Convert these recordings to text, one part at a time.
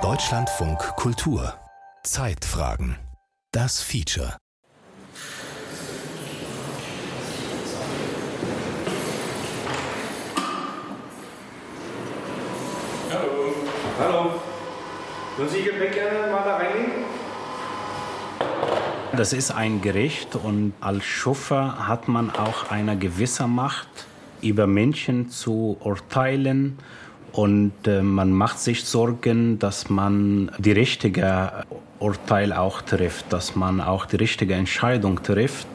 Deutschlandfunk Kultur Zeitfragen Das Feature Hallo. Hallo. Würden Sie Ihr Gepäck gerne mal da reinlegen? Das ist ein Gericht und als Schuffer hat man auch eine gewisse Macht, über Menschen zu urteilen und äh, man macht sich Sorgen, dass man die richtige Urteil auch trifft, dass man auch die richtige Entscheidung trifft.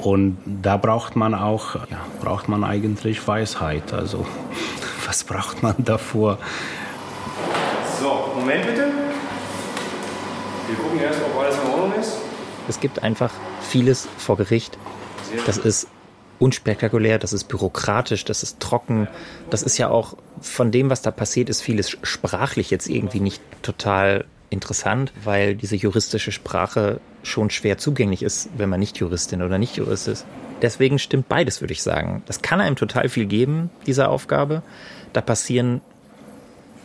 Und da braucht man auch, ja, braucht man eigentlich Weisheit. Also was braucht man davor? So, Moment bitte. Wir gucken erst, ob alles in Ordnung ist. Es gibt einfach vieles vor Gericht. Das ist unspektakulär, das ist bürokratisch, das ist trocken. Das ist ja auch von dem, was da passiert, ist vieles sprachlich jetzt irgendwie nicht total interessant, weil diese juristische Sprache schon schwer zugänglich ist, wenn man nicht Juristin oder nicht Jurist ist. Deswegen stimmt beides, würde ich sagen. Das kann einem total viel geben, diese Aufgabe. Da passieren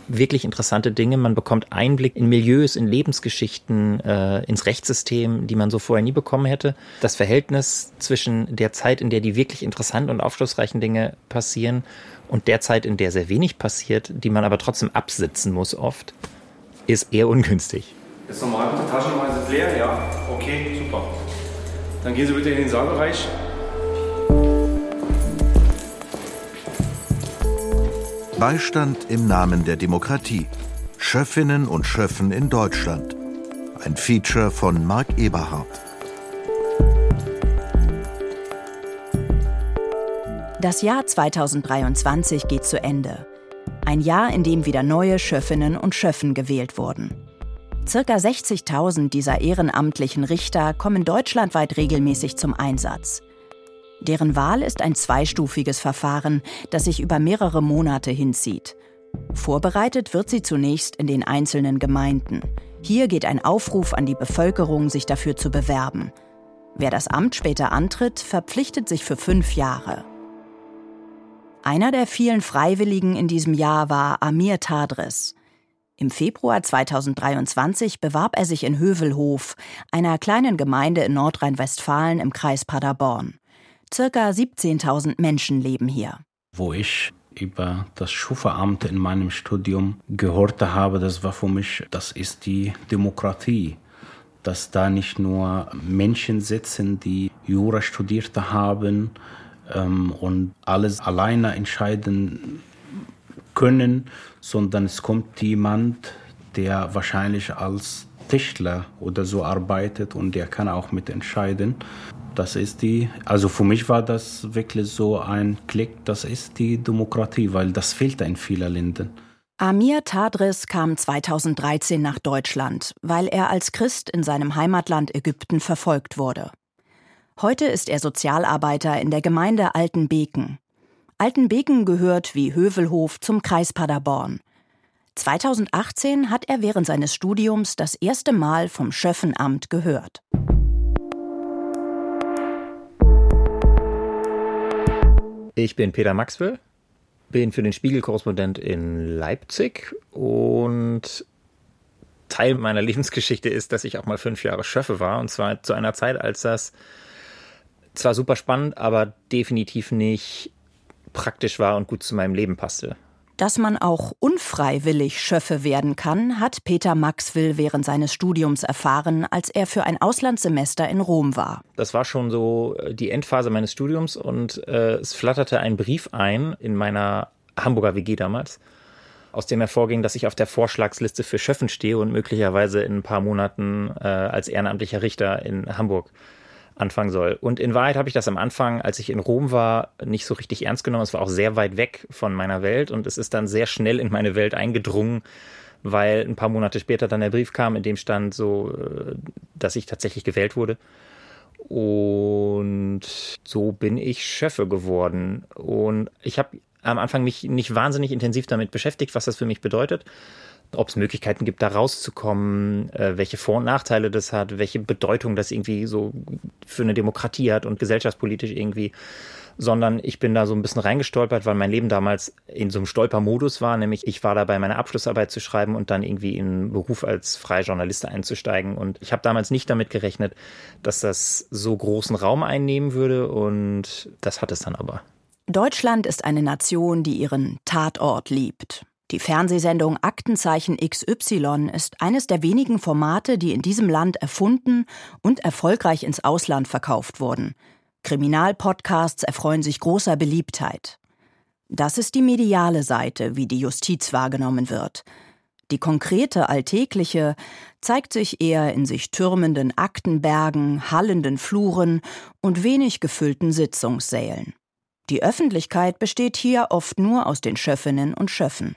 wirklich interessante Dinge. Man bekommt Einblick in Milieus, in Lebensgeschichten, äh, ins Rechtssystem, die man so vorher nie bekommen hätte. Das Verhältnis zwischen der Zeit, in der die wirklich interessanten und aufschlussreichen Dinge passieren und der Zeit, in der sehr wenig passiert, die man aber trotzdem absitzen muss oft, ist eher ungünstig. Ist normal, bitte Taschennummer sind leer? Ja. Okay, super. Dann gehen Sie bitte in den Saalbereich. Beistand im Namen der Demokratie. Schöffinnen und Schöffen in Deutschland. Ein Feature von Marc Eberhardt. Das Jahr 2023 geht zu Ende. Ein Jahr, in dem wieder neue Schöffinnen und Schöffen gewählt wurden. Circa 60.000 dieser ehrenamtlichen Richter kommen deutschlandweit regelmäßig zum Einsatz. Deren Wahl ist ein zweistufiges Verfahren, das sich über mehrere Monate hinzieht. Vorbereitet wird sie zunächst in den einzelnen Gemeinden. Hier geht ein Aufruf an die Bevölkerung, sich dafür zu bewerben. Wer das Amt später antritt, verpflichtet sich für fünf Jahre. Einer der vielen Freiwilligen in diesem Jahr war Amir Tadres. Im Februar 2023 bewarb er sich in Hövelhof, einer kleinen Gemeinde in Nordrhein-Westfalen im Kreis Paderborn. Circa 17.000 Menschen leben hier. Wo ich über das Schuferamt in meinem Studium gehört habe, das war für mich, das ist die Demokratie. Dass da nicht nur Menschen sitzen, die Jura studiert haben ähm, und alles alleine entscheiden können, sondern es kommt jemand, der wahrscheinlich als Tischler oder so arbeitet und der kann auch mitentscheiden. Das ist die, also für mich war das wirklich so ein Klick, das ist die Demokratie, weil das fehlt in vielen Ländern. Amir Tadris kam 2013 nach Deutschland, weil er als Christ in seinem Heimatland Ägypten verfolgt wurde. Heute ist er Sozialarbeiter in der Gemeinde Altenbeken. Altenbeken gehört wie Hövelhof zum Kreis Paderborn. 2018 hat er während seines Studiums das erste Mal vom Schöffenamt gehört. Ich bin Peter Maxwell, bin für den Spiegel-Korrespondent in Leipzig und Teil meiner Lebensgeschichte ist, dass ich auch mal fünf Jahre Schöffe war und zwar zu einer Zeit, als das zwar super spannend, aber definitiv nicht praktisch war und gut zu meinem Leben passte. Dass man auch unfreiwillig Schöffe werden kann, hat Peter Maxwell während seines Studiums erfahren, als er für ein Auslandssemester in Rom war. Das war schon so äh, die Endphase meines Studiums und äh, es flatterte ein Brief ein in meiner Hamburger WG damals, aus dem hervorging, dass ich auf der Vorschlagsliste für Schöffen stehe und möglicherweise in ein paar Monaten äh, als ehrenamtlicher Richter in Hamburg anfangen soll. Und in Wahrheit habe ich das am Anfang, als ich in Rom war, nicht so richtig ernst genommen. Es war auch sehr weit weg von meiner Welt und es ist dann sehr schnell in meine Welt eingedrungen, weil ein paar Monate später dann der Brief kam, in dem stand so, äh, dass ich tatsächlich gewählt wurde. Und so bin ich Schöffe geworden. Und ich habe am Anfang mich nicht wahnsinnig intensiv damit beschäftigt, was das für mich bedeutet ob es Möglichkeiten gibt, da rauszukommen, äh, welche Vor- und Nachteile das hat, welche Bedeutung das irgendwie so für eine Demokratie hat und gesellschaftspolitisch irgendwie. sondern ich bin da so ein bisschen reingestolpert, weil mein Leben damals in so einem Stolpermodus war, nämlich ich war dabei, meine Abschlussarbeit zu schreiben und dann irgendwie in Beruf als freier Journalist einzusteigen. Und ich habe damals nicht damit gerechnet, dass das so großen Raum einnehmen würde und das hat es dann aber. Deutschland ist eine Nation, die ihren Tatort liebt. Die Fernsehsendung Aktenzeichen XY ist eines der wenigen Formate, die in diesem Land erfunden und erfolgreich ins Ausland verkauft wurden. Kriminalpodcasts erfreuen sich großer Beliebtheit. Das ist die mediale Seite, wie die Justiz wahrgenommen wird. Die konkrete, alltägliche zeigt sich eher in sich türmenden Aktenbergen, hallenden Fluren und wenig gefüllten Sitzungssälen. Die Öffentlichkeit besteht hier oft nur aus den Schöffinnen und Schöffen.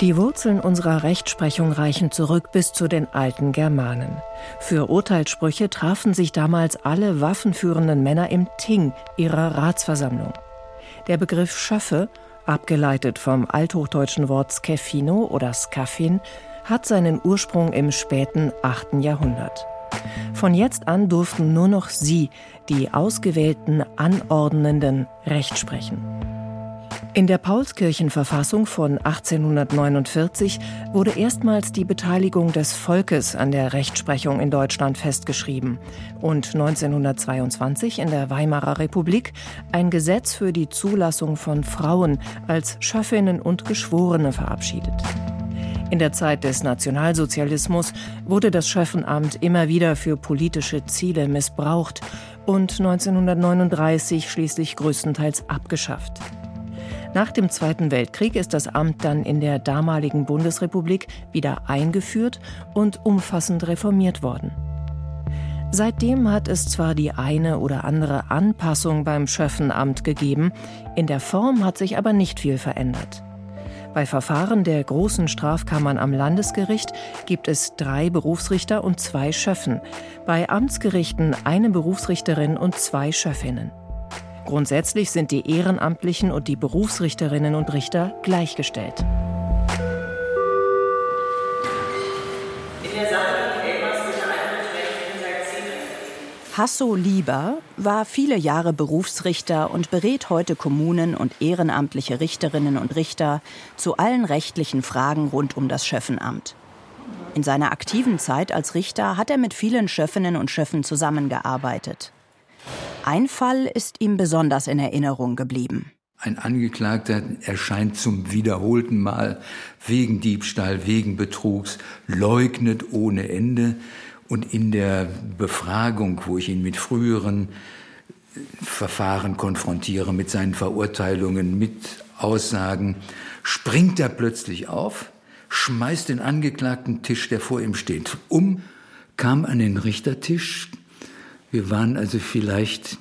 Die Wurzeln unserer Rechtsprechung reichen zurück bis zu den alten Germanen. Für Urteilssprüche trafen sich damals alle waffenführenden Männer im Ting ihrer Ratsversammlung. Der Begriff Schöffe, abgeleitet vom althochdeutschen Wort Skeffino oder Skaffin, hat seinen Ursprung im späten 8. Jahrhundert. Von jetzt an durften nur noch sie, die ausgewählten Anordnenden, Recht sprechen. In der Paulskirchenverfassung von 1849 wurde erstmals die Beteiligung des Volkes an der Rechtsprechung in Deutschland festgeschrieben und 1922 in der Weimarer Republik ein Gesetz für die Zulassung von Frauen als Schöffinnen und Geschworene verabschiedet. In der Zeit des Nationalsozialismus wurde das Schöffenamt immer wieder für politische Ziele missbraucht und 1939 schließlich größtenteils abgeschafft. Nach dem Zweiten Weltkrieg ist das Amt dann in der damaligen Bundesrepublik wieder eingeführt und umfassend reformiert worden. Seitdem hat es zwar die eine oder andere Anpassung beim Schöffenamt gegeben, in der Form hat sich aber nicht viel verändert. Bei Verfahren der großen Strafkammern am Landesgericht gibt es drei Berufsrichter und zwei Schöffen, bei Amtsgerichten eine Berufsrichterin und zwei Schöffinnen. Grundsätzlich sind die Ehrenamtlichen und die Berufsrichterinnen und Richter gleichgestellt. Hasso Lieber war viele Jahre Berufsrichter und berät heute Kommunen und ehrenamtliche Richterinnen und Richter zu allen rechtlichen Fragen rund um das Schöffenamt. In seiner aktiven Zeit als Richter hat er mit vielen Schöffinnen und Schöffen zusammengearbeitet. Ein Fall ist ihm besonders in Erinnerung geblieben. Ein Angeklagter erscheint zum wiederholten Mal wegen Diebstahl, wegen Betrugs, leugnet ohne Ende. Und in der Befragung, wo ich ihn mit früheren Verfahren konfrontiere, mit seinen Verurteilungen, mit Aussagen, springt er plötzlich auf, schmeißt den Angeklagten Tisch, der vor ihm steht, um, kam an den Richtertisch, wir waren also vielleicht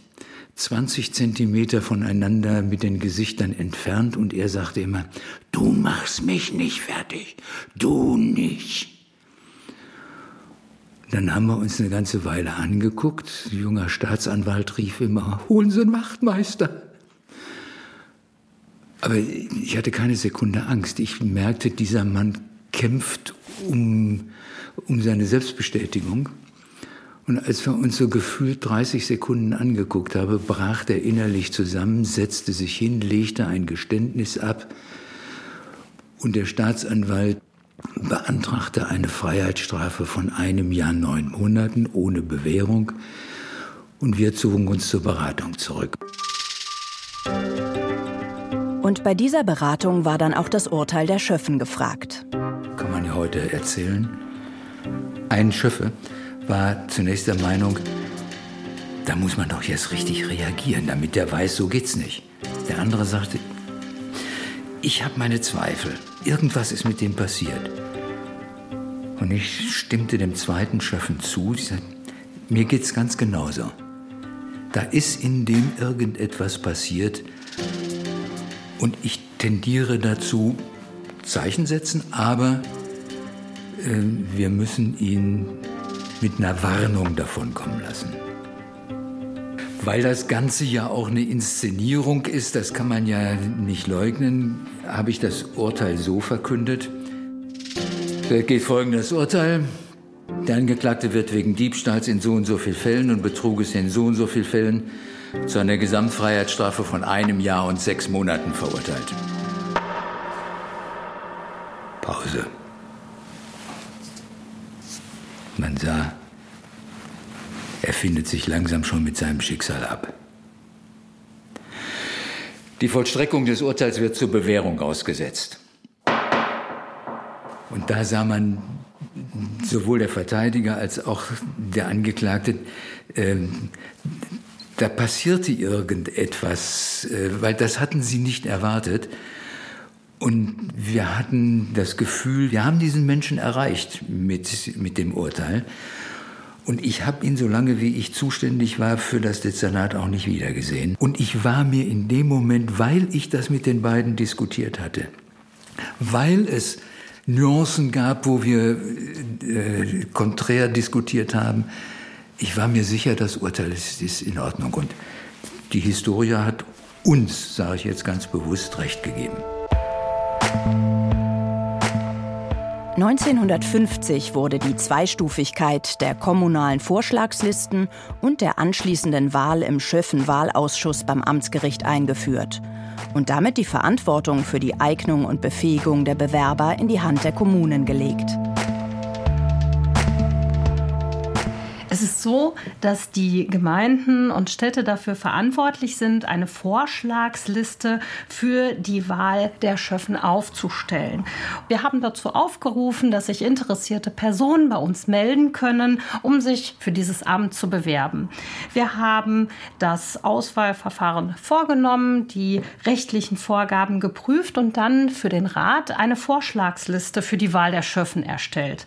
20 Zentimeter voneinander mit den Gesichtern entfernt und er sagte immer, du machst mich nicht fertig, du nicht. Dann haben wir uns eine ganze Weile angeguckt. Ein junger Staatsanwalt rief immer, holen Sie einen Wachtmeister. Aber ich hatte keine Sekunde Angst. Ich merkte, dieser Mann kämpft um, um seine Selbstbestätigung. Und als wir uns so gefühlt 30 Sekunden angeguckt haben, brach der innerlich zusammen, setzte sich hin, legte ein Geständnis ab und der Staatsanwalt beantragte eine Freiheitsstrafe von einem Jahr neun Monaten ohne Bewährung und wir zogen uns zur Beratung zurück. Und bei dieser Beratung war dann auch das Urteil der Schöffen gefragt. Kann man ja heute erzählen. Ein Schöffe war zunächst der Meinung, da muss man doch jetzt richtig reagieren, damit der weiß, so geht's nicht. Der andere sagte, ich habe meine Zweifel. Irgendwas ist mit dem passiert. Und ich stimmte dem zweiten Schöffen zu. Ich sagte, mir geht's ganz genauso. Da ist in dem irgendetwas passiert. Und ich tendiere dazu, Zeichen setzen, aber äh, wir müssen ihn mit einer Warnung davon kommen lassen. Weil das Ganze ja auch eine Inszenierung ist, das kann man ja nicht leugnen, habe ich das Urteil so verkündet. Da geht folgendes Urteil. Der Angeklagte wird wegen Diebstahls in so und so vielen Fällen und Betruges in so und so vielen Fällen zu einer Gesamtfreiheitsstrafe von einem Jahr und sechs Monaten verurteilt. Pause. Man sah, er findet sich langsam schon mit seinem Schicksal ab. Die Vollstreckung des Urteils wird zur Bewährung ausgesetzt. Und da sah man sowohl der Verteidiger als auch der Angeklagte, äh, da passierte irgendetwas, äh, weil das hatten sie nicht erwartet. Und wir hatten das Gefühl, wir haben diesen Menschen erreicht mit, mit dem Urteil. Und ich habe ihn, so lange wie ich zuständig war für das Dezernat, auch nicht wiedergesehen. Und ich war mir in dem Moment, weil ich das mit den beiden diskutiert hatte, weil es Nuancen gab, wo wir äh, konträr diskutiert haben, ich war mir sicher, das Urteil ist, ist in Ordnung. Und die Historie hat uns, sage ich jetzt ganz bewusst, recht gegeben. 1950 wurde die Zweistufigkeit der kommunalen Vorschlagslisten und der anschließenden Wahl im Schöffen-Wahlausschuss beim Amtsgericht eingeführt und damit die Verantwortung für die Eignung und Befähigung der Bewerber in die Hand der Kommunen gelegt. Es ist so, dass die Gemeinden und Städte dafür verantwortlich sind, eine Vorschlagsliste für die Wahl der Schöffen aufzustellen. Wir haben dazu aufgerufen, dass sich interessierte Personen bei uns melden können, um sich für dieses Amt zu bewerben. Wir haben das Auswahlverfahren vorgenommen, die rechtlichen Vorgaben geprüft und dann für den Rat eine Vorschlagsliste für die Wahl der Schöffen erstellt.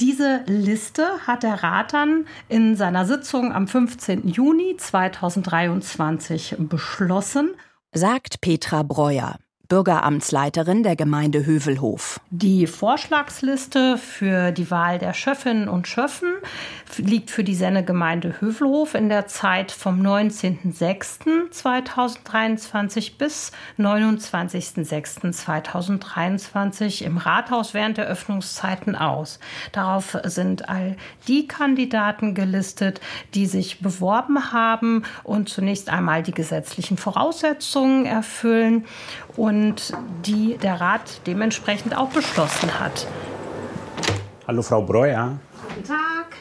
Diese Liste hat der Rat dann in seiner Sitzung am 15. Juni 2023 beschlossen. Sagt Petra Breuer. Bürgeramtsleiterin der Gemeinde Hövelhof. Die Vorschlagsliste für die Wahl der Schöffinnen und Schöffen liegt für die Sennegemeinde Hövelhof in der Zeit vom 19.06.2023 bis 29.06.2023 im Rathaus während der Öffnungszeiten aus. Darauf sind all die Kandidaten gelistet, die sich beworben haben und zunächst einmal die gesetzlichen Voraussetzungen erfüllen und die der Rat dementsprechend auch beschlossen hat. Hallo Frau Breuer. Guten Tag.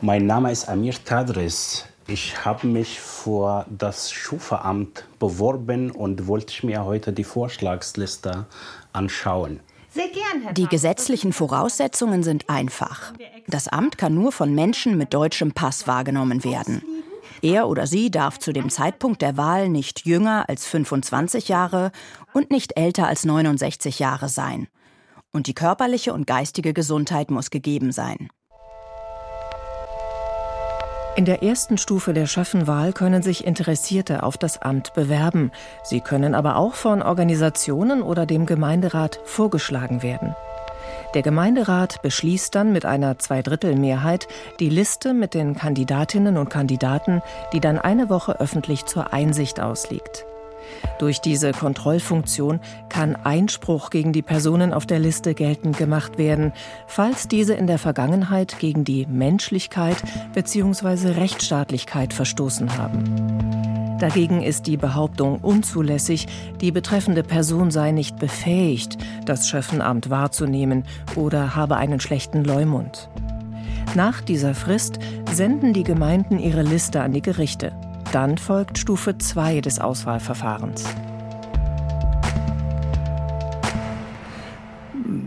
Mein Name ist Amir Tadris. Ich habe mich vor das Schuferamt beworben und wollte mir heute die Vorschlagsliste anschauen. Sehr gern, Herr Die gesetzlichen Voraussetzungen sind einfach. Das Amt kann nur von Menschen mit deutschem Pass wahrgenommen werden. Er oder sie darf zu dem Zeitpunkt der Wahl nicht jünger als 25 Jahre und nicht älter als 69 Jahre sein. Und die körperliche und geistige Gesundheit muss gegeben sein. In der ersten Stufe der Schöffenwahl können sich Interessierte auf das Amt bewerben. Sie können aber auch von Organisationen oder dem Gemeinderat vorgeschlagen werden. Der Gemeinderat beschließt dann mit einer Zweidrittelmehrheit die Liste mit den Kandidatinnen und Kandidaten, die dann eine Woche öffentlich zur Einsicht ausliegt. Durch diese Kontrollfunktion kann Einspruch gegen die Personen auf der Liste geltend gemacht werden, falls diese in der Vergangenheit gegen die Menschlichkeit bzw. Rechtsstaatlichkeit verstoßen haben. Dagegen ist die Behauptung unzulässig, die betreffende Person sei nicht befähigt, das Schöffenamt wahrzunehmen oder habe einen schlechten Leumund. Nach dieser Frist senden die Gemeinden ihre Liste an die Gerichte. Dann folgt Stufe 2 des Auswahlverfahrens.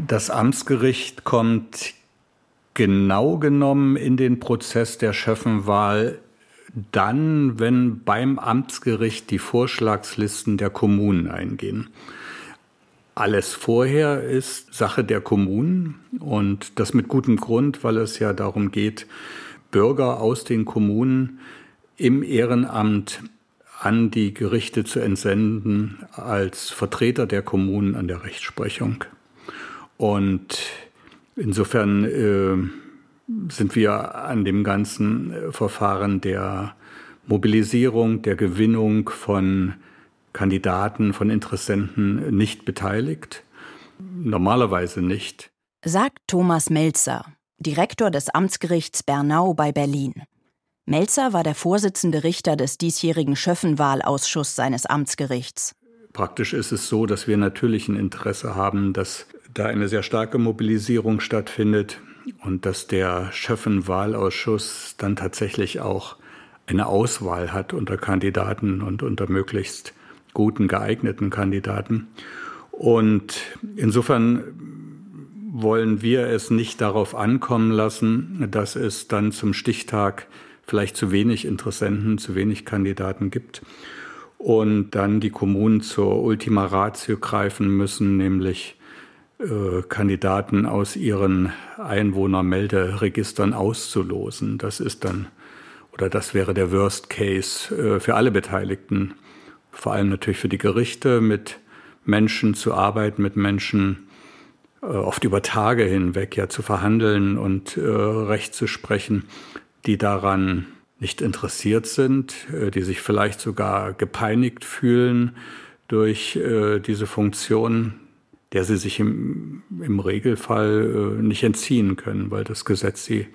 Das Amtsgericht kommt genau genommen in den Prozess der Schöffenwahl dann, wenn beim Amtsgericht die Vorschlagslisten der Kommunen eingehen. Alles vorher ist Sache der Kommunen und das mit gutem Grund, weil es ja darum geht, Bürger aus den Kommunen im Ehrenamt an die Gerichte zu entsenden als Vertreter der Kommunen an der Rechtsprechung. Und insofern äh, sind wir an dem ganzen äh, Verfahren der Mobilisierung, der Gewinnung von Kandidaten, von Interessenten nicht beteiligt. Normalerweise nicht. Sagt Thomas Melzer, Direktor des Amtsgerichts Bernau bei Berlin. Melzer war der Vorsitzende Richter des diesjährigen Schöffenwahlausschusses seines Amtsgerichts. Praktisch ist es so, dass wir natürlich ein Interesse haben, dass da eine sehr starke Mobilisierung stattfindet und dass der Schöffenwahlausschuss dann tatsächlich auch eine Auswahl hat unter Kandidaten und unter möglichst guten, geeigneten Kandidaten. Und insofern wollen wir es nicht darauf ankommen lassen, dass es dann zum Stichtag vielleicht zu wenig Interessenten, zu wenig Kandidaten gibt und dann die Kommunen zur Ultima Ratio greifen müssen, nämlich äh, Kandidaten aus ihren Einwohnermelderegistern auszulosen. Das ist dann oder das wäre der Worst Case äh, für alle Beteiligten, vor allem natürlich für die Gerichte, mit Menschen zu arbeiten, mit Menschen äh, oft über Tage hinweg ja zu verhandeln und Recht zu sprechen die daran nicht interessiert sind, äh, die sich vielleicht sogar gepeinigt fühlen durch äh, diese Funktion, der sie sich im, im Regelfall äh, nicht entziehen können, weil das Gesetz sie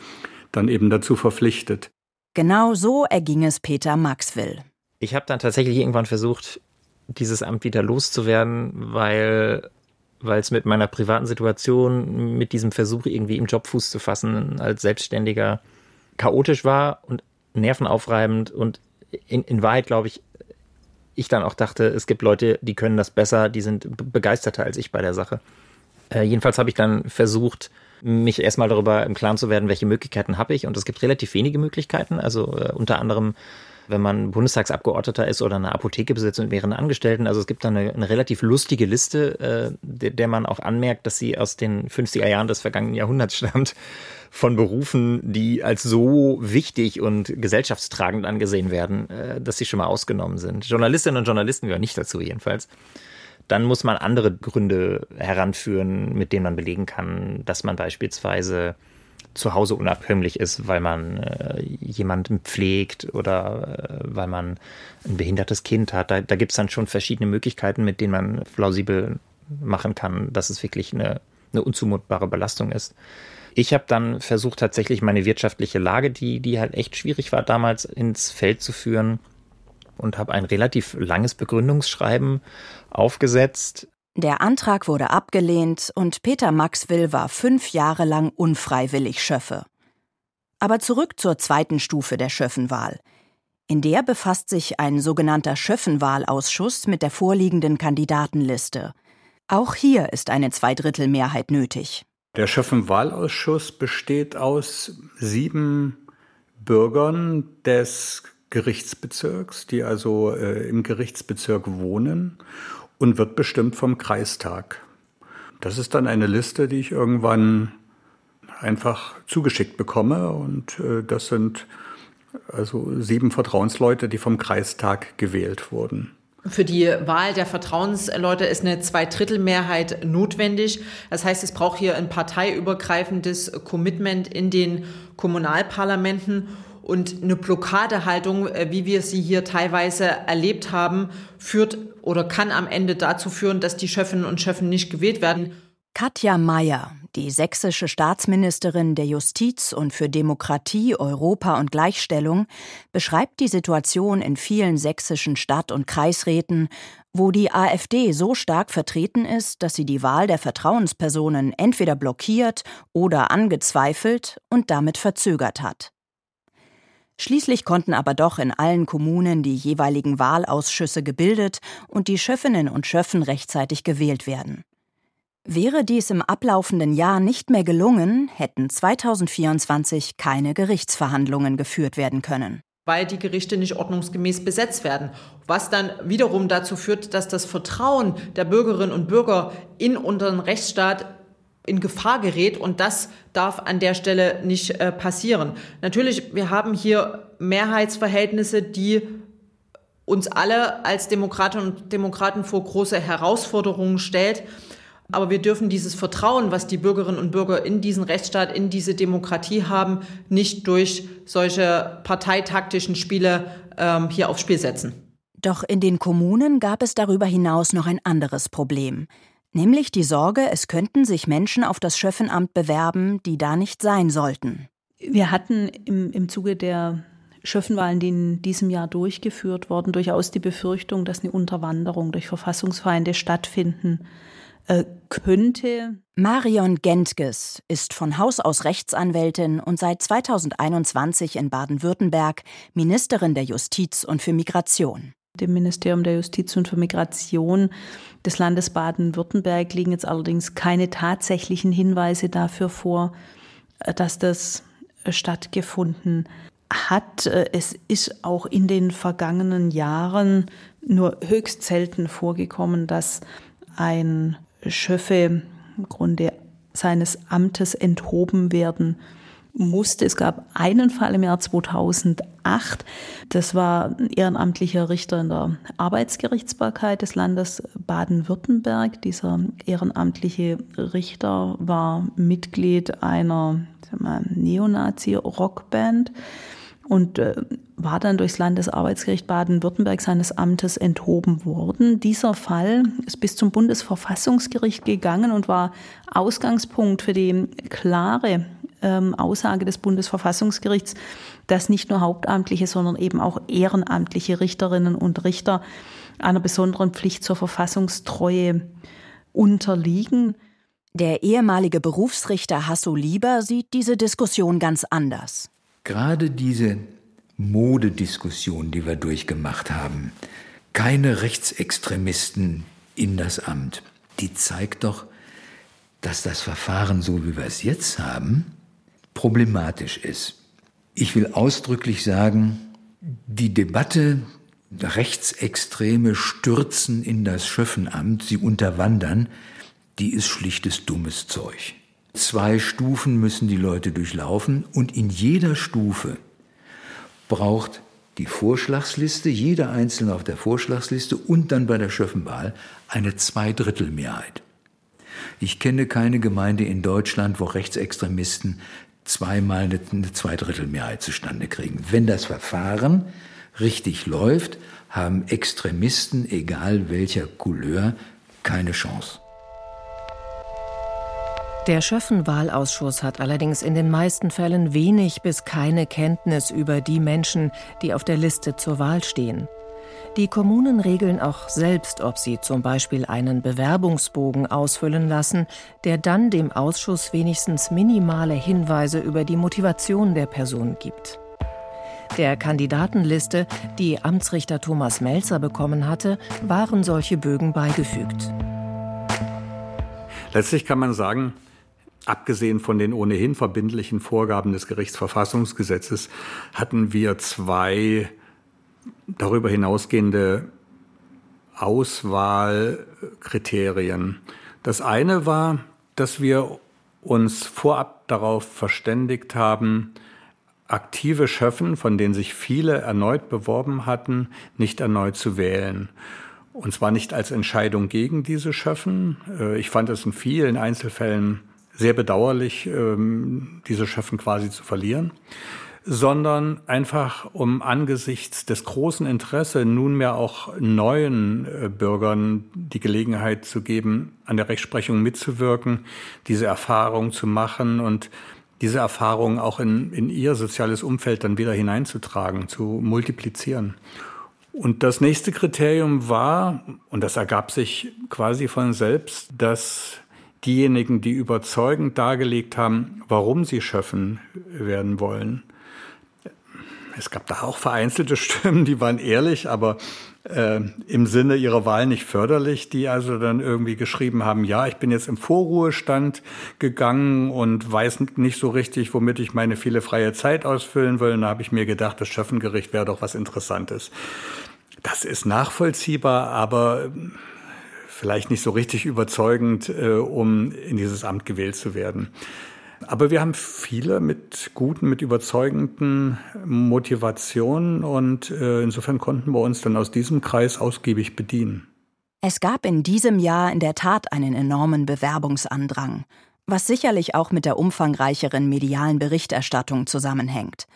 dann eben dazu verpflichtet. Genau so erging es Peter Maxwell. Ich habe dann tatsächlich irgendwann versucht, dieses Amt wieder loszuwerden, weil weil es mit meiner privaten Situation, mit diesem Versuch irgendwie im Job Fuß zu fassen als Selbstständiger chaotisch war und nervenaufreibend und in, in Wahrheit, glaube ich, ich dann auch dachte, es gibt Leute, die können das besser, die sind begeisterter als ich bei der Sache. Äh, jedenfalls habe ich dann versucht, mich erstmal darüber im Klaren zu werden, welche Möglichkeiten habe ich. Und es gibt relativ wenige Möglichkeiten. Also äh, unter anderem, wenn man Bundestagsabgeordneter ist oder eine Apotheke besitzt mit mehreren Angestellten. Also es gibt da eine, eine relativ lustige Liste, äh, der, der man auch anmerkt, dass sie aus den 50er Jahren des vergangenen Jahrhunderts stammt von Berufen, die als so wichtig und gesellschaftstragend angesehen werden, äh, dass sie schon mal ausgenommen sind. Journalistinnen und Journalisten gehören nicht dazu jedenfalls. Dann muss man andere Gründe heranführen, mit denen man belegen kann, dass man beispielsweise zu Hause unabkömmlich ist, weil man äh, jemanden pflegt oder äh, weil man ein behindertes Kind hat. Da, da gibt es dann schon verschiedene Möglichkeiten, mit denen man plausibel machen kann, dass es wirklich eine, eine unzumutbare Belastung ist. Ich habe dann versucht, tatsächlich meine wirtschaftliche Lage, die, die halt echt schwierig war, damals ins Feld zu führen und habe ein relativ langes Begründungsschreiben aufgesetzt. Der Antrag wurde abgelehnt und Peter Maxwell war fünf Jahre lang unfreiwillig Schöffe. Aber zurück zur zweiten Stufe der Schöffenwahl. In der befasst sich ein sogenannter Schöffenwahlausschuss mit der vorliegenden Kandidatenliste. Auch hier ist eine Zweidrittelmehrheit nötig. Der Schöffenwahlausschuss besteht aus sieben Bürgern des Gerichtsbezirks, die also äh, im Gerichtsbezirk wohnen und wird bestimmt vom Kreistag. Das ist dann eine Liste, die ich irgendwann einfach zugeschickt bekomme und äh, das sind also sieben Vertrauensleute, die vom Kreistag gewählt wurden. Für die Wahl der Vertrauensleute ist eine Zweidrittelmehrheit notwendig. Das heißt, es braucht hier ein parteiübergreifendes Commitment in den Kommunalparlamenten und eine Blockadehaltung, äh, wie wir sie hier teilweise erlebt haben, führt oder kann am Ende dazu führen, dass die Schöffinnen und Schöffen nicht gewählt werden. Katja Mayer, die sächsische Staatsministerin der Justiz und für Demokratie, Europa und Gleichstellung, beschreibt die Situation in vielen sächsischen Stadt- und Kreisräten, wo die AfD so stark vertreten ist, dass sie die Wahl der Vertrauenspersonen entweder blockiert oder angezweifelt und damit verzögert hat. Schließlich konnten aber doch in allen Kommunen die jeweiligen Wahlausschüsse gebildet und die Schöffinnen und Schöffen rechtzeitig gewählt werden. Wäre dies im ablaufenden Jahr nicht mehr gelungen, hätten 2024 keine Gerichtsverhandlungen geführt werden können. Weil die Gerichte nicht ordnungsgemäß besetzt werden. Was dann wiederum dazu führt, dass das Vertrauen der Bürgerinnen und Bürger in unseren Rechtsstaat in Gefahr gerät und das darf an der Stelle nicht äh, passieren. Natürlich, wir haben hier Mehrheitsverhältnisse, die uns alle als Demokratinnen und Demokraten vor große Herausforderungen stellt. Aber wir dürfen dieses Vertrauen, was die Bürgerinnen und Bürger in diesen Rechtsstaat, in diese Demokratie haben, nicht durch solche parteitaktischen Spiele ähm, hier aufs Spiel setzen. Doch in den Kommunen gab es darüber hinaus noch ein anderes Problem. Nämlich die Sorge, es könnten sich Menschen auf das Schöffenamt bewerben, die da nicht sein sollten. Wir hatten im, im Zuge der Schöffenwahlen, die in diesem Jahr durchgeführt wurden, durchaus die Befürchtung, dass eine Unterwanderung durch Verfassungsfeinde stattfinden äh, könnte. Marion Gentges ist von Haus aus Rechtsanwältin und seit 2021 in Baden-Württemberg Ministerin der Justiz und für Migration. Dem Ministerium der Justiz und für Migration des Landes Baden-Württemberg liegen jetzt allerdings keine tatsächlichen Hinweise dafür vor, äh, dass das stattgefunden hat. Äh, es ist auch in den vergangenen Jahren nur höchst selten vorgekommen, dass ein Schöffe im Grunde seines Amtes enthoben werden musste. Es gab einen Fall im Jahr 2008. Das war ein ehrenamtlicher Richter in der Arbeitsgerichtsbarkeit des Landes Baden-Württemberg. Dieser ehrenamtliche Richter war Mitglied einer Neonazi-Rockband und äh, war dann durchs Landesarbeitsgericht Baden-Württemberg seines Amtes enthoben worden. Dieser Fall ist bis zum Bundesverfassungsgericht gegangen und war Ausgangspunkt für die klare ähm, Aussage des Bundesverfassungsgerichts, dass nicht nur hauptamtliche, sondern eben auch ehrenamtliche Richterinnen und Richter einer besonderen Pflicht zur Verfassungstreue unterliegen. Der ehemalige Berufsrichter Hasso Lieber sieht diese Diskussion ganz anders. Gerade diese Modediskussion, die wir durchgemacht haben, keine Rechtsextremisten in das Amt, die zeigt doch, dass das Verfahren, so wie wir es jetzt haben, problematisch ist. Ich will ausdrücklich sagen, die Debatte, Rechtsextreme stürzen in das Schöffenamt, sie unterwandern, die ist schlichtes dummes Zeug. Zwei Stufen müssen die Leute durchlaufen und in jeder Stufe braucht die Vorschlagsliste, jeder Einzelne auf der Vorschlagsliste und dann bei der Schöffenwahl eine Zweidrittelmehrheit. Ich kenne keine Gemeinde in Deutschland, wo Rechtsextremisten zweimal eine Zweidrittelmehrheit zustande kriegen. Wenn das Verfahren richtig läuft, haben Extremisten, egal welcher Couleur, keine Chance. Der Schöffenwahlausschuss hat allerdings in den meisten Fällen wenig bis keine Kenntnis über die Menschen, die auf der Liste zur Wahl stehen. Die Kommunen regeln auch selbst, ob sie zum Beispiel einen Bewerbungsbogen ausfüllen lassen, der dann dem Ausschuss wenigstens minimale Hinweise über die Motivation der Person gibt. Der Kandidatenliste, die Amtsrichter Thomas Melzer bekommen hatte, waren solche Bögen beigefügt. Letztlich kann man sagen, Abgesehen von den ohnehin verbindlichen Vorgaben des Gerichtsverfassungsgesetzes hatten wir zwei darüber hinausgehende Auswahlkriterien. Das eine war, dass wir uns vorab darauf verständigt haben, aktive Schöffen, von denen sich viele erneut beworben hatten, nicht erneut zu wählen. Und zwar nicht als Entscheidung gegen diese Schöffen. Äh, ich fand es in vielen Einzelfällen sehr bedauerlich, ähm, diese Schöffen quasi zu verlieren, sondern einfach um angesichts des großen Interesse nunmehr auch neuen äh, Bürgern die Gelegenheit zu geben, an der Rechtsprechung mitzuwirken, diese Erfahrung zu machen und diese Erfahrung auch in, in ihr soziales Umfeld dann wieder hineinzutragen, zu multiplizieren. Und das nächste Kriterium war, und das ergab sich quasi von selbst, dass diejenigen, die überzeugend dargelegt haben, warum sie schöffen werden wollen. Es gab da auch vereinzelte Stimmen, die waren ehrlich, aber äh, im Sinne ihrer Wahl nicht förderlich, die also dann irgendwie geschrieben haben, ja, ich bin jetzt im Vorruhestand gegangen und weiß nicht so richtig, womit ich meine viele freie Zeit ausfüllen will. Und da habe ich mir gedacht, das Schöffengericht wäre doch was Interessantes. Das ist nachvollziehbar, aber vielleicht nicht so richtig überzeugend, äh, um in dieses Amt gewählt zu werden. Aber wir haben viele mit guten, mit überzeugenden Motivationen und äh, insofern konnten wir uns dann aus diesem Kreis ausgiebig bedienen. Es gab in diesem Jahr in der Tat einen enormen Bewerbungsandrang, was sicherlich auch mit der umfangreicheren medialen Berichterstattung zusammenhängt.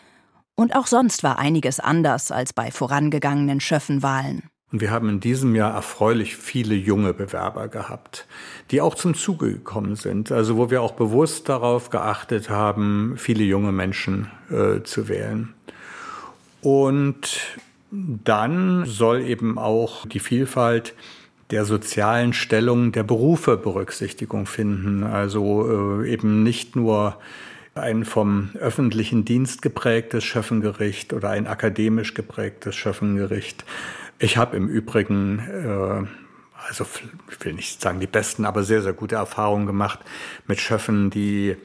Und auch sonst war einiges anders als bei vorangegangenen Schöffenwahlen. Und wir haben in diesem Jahr erfreulich viele junge Bewerber gehabt, die auch zum Zuge gekommen sind. Also wo wir auch bewusst darauf geachtet haben, viele junge Menschen äh, zu wählen. Und dann soll eben auch die Vielfalt der sozialen Stellung der Berufe Berücksichtigung finden. Also äh, eben nicht nur ein vom öffentlichen Dienst geprägtes Schöffengericht oder ein akademisch geprägtes Schöffengericht. Ich habe im Übrigen, äh, also ich will nicht sagen die besten, aber sehr, sehr gute Erfahrungen gemacht mit Schöffen, die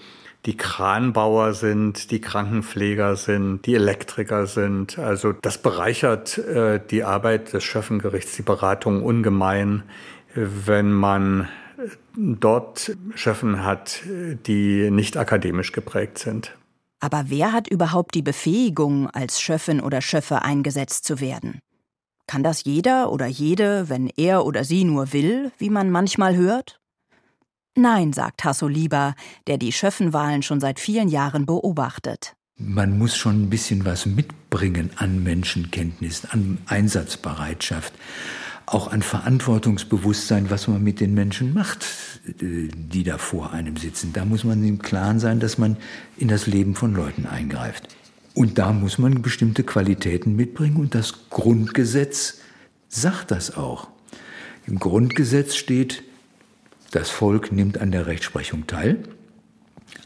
die Kranbauer sind, die Krankenpfleger sind, die Elektriker sind. Also das bereichert äh, die Arbeit des Schöffengerichts, die Beratung ungemein, wenn man dort Schöffen hat, die nicht akademisch geprägt sind. Aber wer hat überhaupt die Befähigung, als Schöffin oder Schöffe eingesetzt zu werden? Kann das jeder oder jede, wenn er oder sie nur will, wie man manchmal hört? Nein, sagt Hasso Lieber, der die Schöffenwahlen schon seit vielen Jahren beobachtet. Man muss schon ein bisschen was mitbringen an Menschenkenntnis, an Einsatzbereitschaft auch an Verantwortungsbewusstsein, was man mit den Menschen macht, äh, die da vor einem sitzen. Da muss man im Klaren sein, dass man in das Leben von Leuten eingreift. Und da muss man bestimmte Qualitäten mitbringen und das Grundgesetz sagt das auch. Im Grundgesetz steht, das Volk nimmt an der Rechtsprechung teil,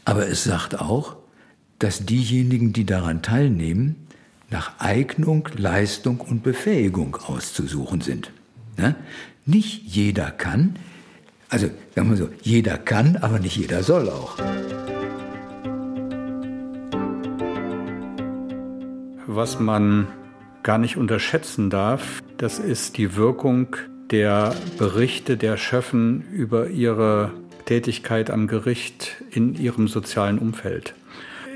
aber es sagt auch, dass diejenigen, die daran teilnehmen, nach Eignung, Leistung und Befähigung auszusuchen sind. Ne? Nicht jeder kann, also sagen wir so, jeder kann, aber nicht jeder soll auch. Was man gar nicht unterschätzen darf, das ist die Wirkung der Berichte der Schöffen über ihre Tätigkeit am Gericht in ihrem sozialen Umfeld.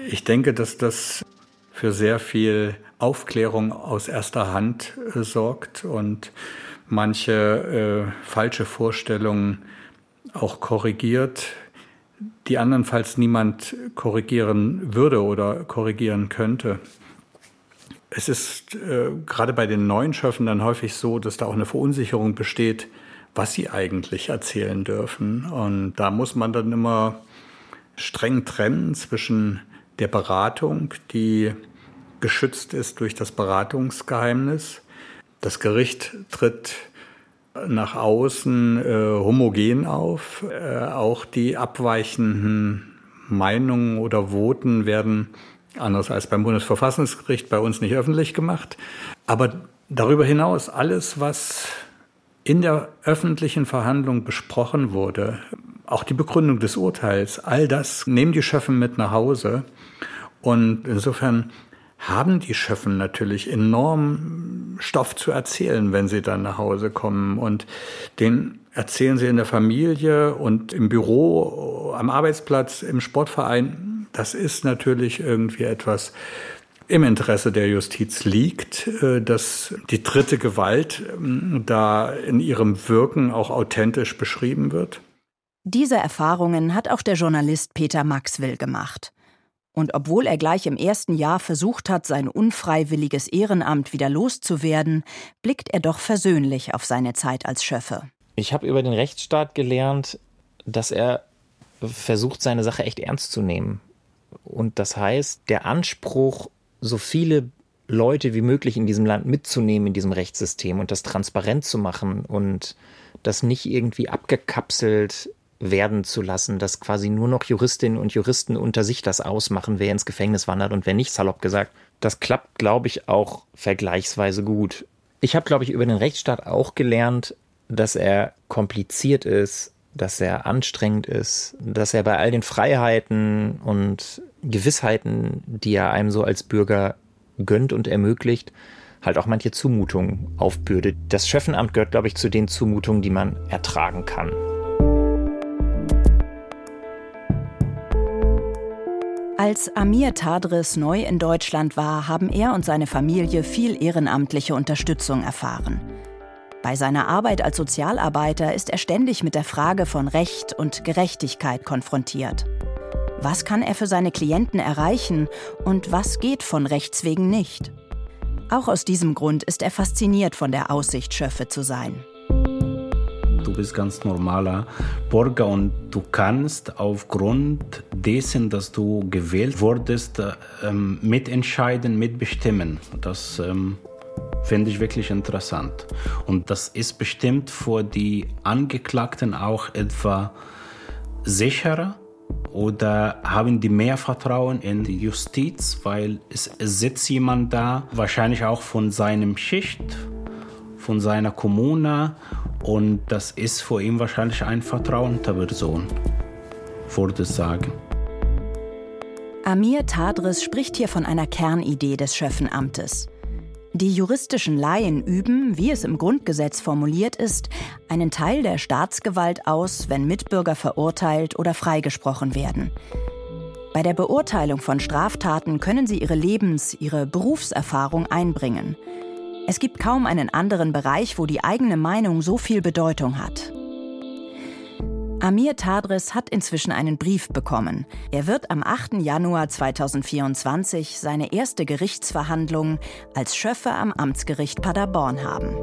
Ich denke, dass das für sehr viel Aufklärung aus erster Hand äh, sorgt und manche äh, falsche Vorstellungen auch korrigiert, die andernfalls niemand korrigieren würde oder korrigieren könnte. Es ist äh, gerade bei den neuen Schöffen dann häufig so, dass da auch eine Verunsicherung besteht, was sie eigentlich erzählen dürfen. Und da muss man dann immer streng trennen zwischen der Beratung, die geschützt ist durch das Beratungsgeheimnis, das Gericht tritt nach außen äh, homogen auf. Äh, auch die abweichenden Meinungen oder Voten werden anders als beim Bundesverfassungsgericht bei uns nicht öffentlich gemacht. Aber darüber hinaus alles, was in der öffentlichen Verhandlung besprochen wurde, auch die Begründung des Urteils, all das nehmen die Schöffen mit nach Hause. Und insofern haben die Schöffen natürlich enorm Stoff zu erzählen, wenn sie dann nach Hause kommen. Und den erzählen sie in der Familie und im Büro, am Arbeitsplatz, im Sportverein. Das ist natürlich irgendwie etwas, im Interesse der Justiz liegt, äh, dass die dritte Gewalt ähm, da in ihrem Wirken auch authentisch beschrieben wird? Diese Erfahrungen hat auch der Journalist Peter Maxwell gemacht. Und obwohl er gleich im ersten Jahr versucht hat, sein unfreiwilliges Ehrenamt wieder loszuwerden, blickt er doch versöhnlich auf seine Zeit als Schöffe. Ich habe über den Rechtsstaat gelernt, dass er versucht, seine Sache echt ernst zu nehmen. Und das heißt, der Anspruch, so viele Leute wie möglich in diesem Land mitzunehmen, in diesem Rechtssystem und das transparent zu machen und das nicht irgendwie abgekapselt werden zu lassen, dass quasi nur noch Juristinnen und Juristen unter sich das ausmachen, wer ins Gefängnis wandert und wer nicht, salopp gesagt. Das klappt, glaube ich, auch vergleichsweise gut. Ich habe, glaube ich, über den Rechtsstaat auch gelernt, dass er kompliziert ist, dass er anstrengend ist, dass er bei all den Freiheiten und Gewissheiten, die er einem so als Bürger gönnt und ermöglicht, halt auch manche Zumutungen aufbürdet. Das Schöffenamt gehört, glaube ich, zu den Zumutungen, die man ertragen kann. Als Amir Tadris neu in Deutschland war, haben er und seine Familie viel ehrenamtliche Unterstützung erfahren. Bei seiner Arbeit als Sozialarbeiter ist er ständig mit der Frage von Recht und Gerechtigkeit konfrontiert. Was kann er für seine Klienten erreichen und was geht von Rechts wegen nicht? Auch aus diesem Grund ist er fasziniert von der Aussicht, Schöffe zu sein. Du bist ganz normaler Bürger und du kannst aufgrund dessen, dass du gewählt wurdest, ähm, mitentscheiden, mitbestimmen. Das ähm, finde ich wirklich interessant. Und das ist bestimmt für die Angeklagten auch etwa sicherer oder haben die mehr Vertrauen in die Justiz, weil es sitzt jemand da, wahrscheinlich auch von seinem Schicht, von seiner Kommune und das ist für ihn wahrscheinlich eine vertrauende Person, würde ich sagen. Amir Tadris spricht hier von einer Kernidee des Schöffenamtes. Die juristischen Laien üben, wie es im Grundgesetz formuliert ist, einen Teil der Staatsgewalt aus, wenn Mitbürger verurteilt oder freigesprochen werden. Bei der Beurteilung von Straftaten können sie ihre Lebens-, ihre Berufserfahrung einbringen. Es gibt kaum einen anderen Bereich, wo die eigene Meinung so viel Bedeutung hat. Amir Tadris hat inzwischen einen Brief bekommen. Er wird am 8. Januar 2024 seine erste Gerichtsverhandlung als Schöffe am Amtsgericht Paderborn haben.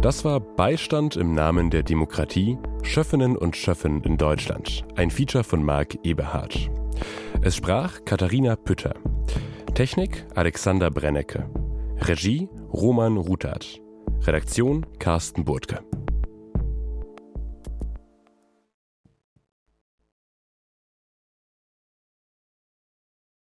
Das war Beistand im Namen der Demokratie, Schöffinnen und Schöffen in Deutschland. Ein Feature von Marc Eberhardt. Es sprach Katharina Pütter. Technik Alexander Brennecke. Regie Roman Rutert. Redaktion Carsten Burtke.